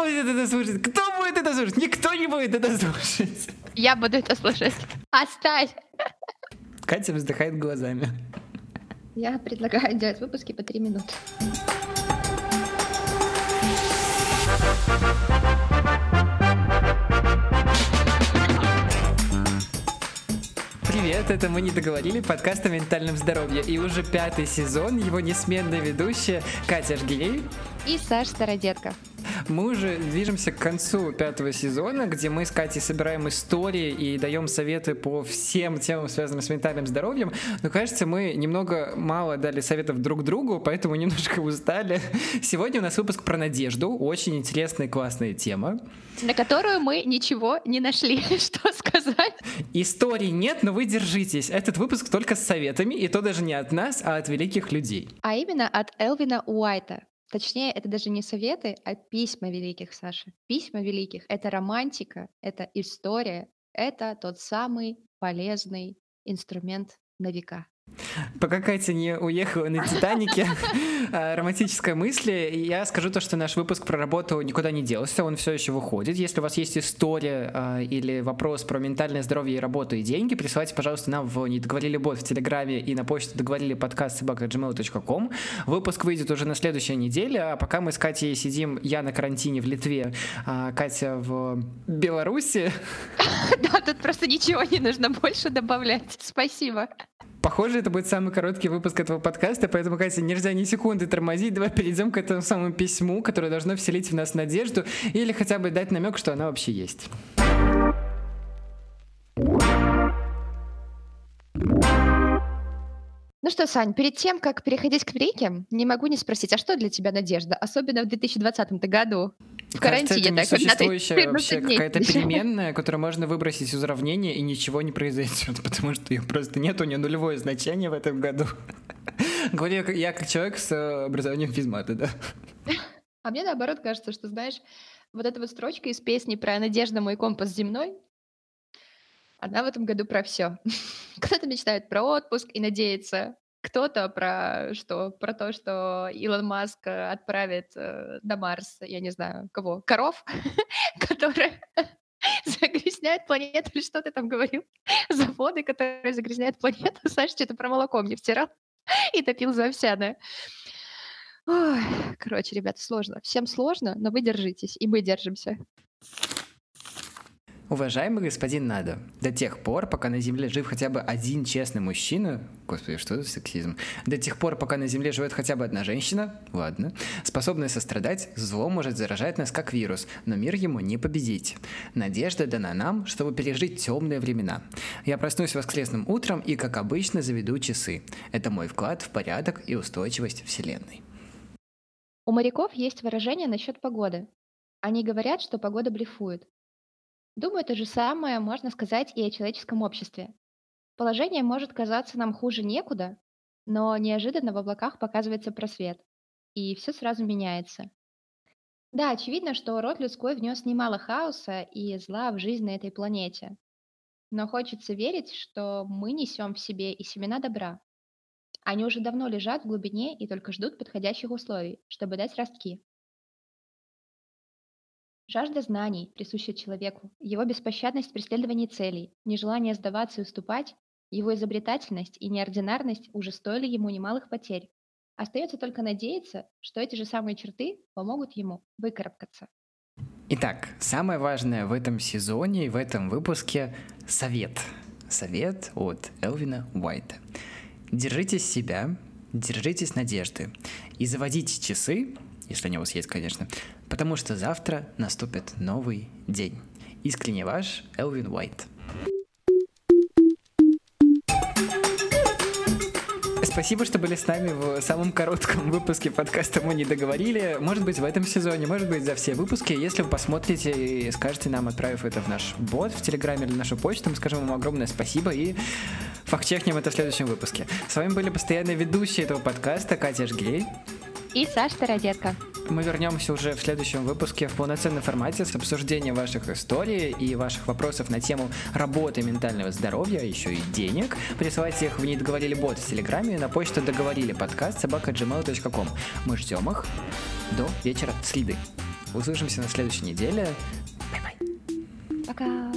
будет это слушать? Кто будет это слушать? Никто не будет это слушать. Я буду это слушать. Оставь. Катя вздыхает глазами. Я предлагаю делать выпуски по три минуты. Привет, это мы не договорили подкаст о ментальном здоровье. И уже пятый сезон, его несменная ведущая Катя Жгилей и Саш Стародетка. Мы уже движемся к концу пятого сезона, где мы с Катей собираем истории и даем советы по всем темам, связанным с ментальным здоровьем. Но кажется, мы немного мало дали советов друг другу, поэтому немножко устали. Сегодня у нас выпуск про надежду. Очень интересная и классная тема. На которую мы ничего не нашли, что сказать. Историй нет, но вы держитесь. Этот выпуск только с советами, и то даже не от нас, а от великих людей. А именно от Элвина Уайта. Точнее, это даже не советы, а письма великих, Саша. Письма великих — это романтика, это история, это тот самый полезный инструмент на века. Пока Катя не уехала на Титанике, а, романтическая мысль, я скажу то, что наш выпуск про работу никуда не делся, он все еще выходит. Если у вас есть история а, или вопрос про ментальное здоровье и работу и деньги, присылайте, пожалуйста, нам в «Не договорили бот» в Телеграме и на почту договорили подкаст собака.gmail.com. Выпуск выйдет уже на следующей неделе, а пока мы с Катей сидим, я на карантине в Литве, а Катя в Беларуси. Да, тут просто ничего не нужно больше добавлять. Спасибо. Похоже, это будет самый короткий выпуск этого подкаста, поэтому, Катя, нельзя ни секунды тормозить. Давай перейдем к этому самому письму, которое должно вселить в нас надежду или хотя бы дать намек, что она вообще есть. Ну что, Сань, перед тем, как переходить к великим, не могу не спросить, а что для тебя надежда, особенно в 2020 году? В карантине, Кажется, это так, несуществующая вообще какая-то переменная, которую можно выбросить из уравнения, и ничего не произойдет, потому что ее просто нет, у нее нулевое значение в этом году. Говорю я как человек с э, образованием физмата, да. А мне наоборот кажется, что, знаешь, вот эта вот строчка из песни про «Надежда мой компас земной», она в этом году про все. Кто-то мечтает про отпуск и надеется, кто-то про что? Про то, что Илон Маск э, отправит э, на Марс, я не знаю, кого? Коров, которые загрязняют планету, или что ты там говорил? Заводы, которые загрязняют планету. Саша что-то про молоко мне втирал и топил за овсяное. Ой, короче, ребята, сложно. Всем сложно, но вы держитесь, и мы держимся. Уважаемый господин Надо, до тех пор, пока на Земле жив хотя бы один честный мужчина, господи, что это сексизм, до тех пор, пока на Земле живет хотя бы одна женщина, ладно, способная сострадать, зло может заражать нас как вирус, но мир ему не победить. Надежда дана нам, чтобы пережить темные времена. Я проснусь воскресным утром и, как обычно, заведу часы. Это мой вклад в порядок и устойчивость Вселенной. У моряков есть выражение насчет погоды. Они говорят, что погода блефует. Думаю, то же самое можно сказать и о человеческом обществе. Положение может казаться нам хуже некуда, но неожиданно в облаках показывается просвет, и все сразу меняется. Да, очевидно, что род людской внес немало хаоса и зла в жизнь на этой планете. Но хочется верить, что мы несем в себе и семена добра. Они уже давно лежат в глубине и только ждут подходящих условий, чтобы дать ростки. Жажда знаний, присущая человеку, его беспощадность в преследовании целей, нежелание сдаваться и уступать, его изобретательность и неординарность уже стоили ему немалых потерь. Остается только надеяться, что эти же самые черты помогут ему выкарабкаться. Итак, самое важное в этом сезоне и в этом выпуске — совет. Совет от Элвина Уайта. Держитесь себя, держитесь надежды и заводите часы, если они у вас есть, конечно, потому что завтра наступит новый день. Искренне ваш Элвин Уайт. Спасибо, что были с нами в самом коротком выпуске подкаста «Мы не договорили». Может быть, в этом сезоне, может быть, за все выпуски. Если вы посмотрите и скажете нам, отправив это в наш бот в Телеграме или нашу почту, мы скажем вам огромное спасибо и fact-check нем это в следующем выпуске. С вами были постоянные ведущие этого подкаста Катя Жгей и Саша Стародетка. Мы вернемся уже в следующем выпуске в полноценном формате с обсуждением ваших историй и ваших вопросов на тему работы ментального здоровья, еще и денег. Присылайте их в «Не договорили бот» в Телеграме на почту договорили подкаст собака Мы ждем их до вечера среды. Услышимся на следующей неделе. Bye-bye. Пока.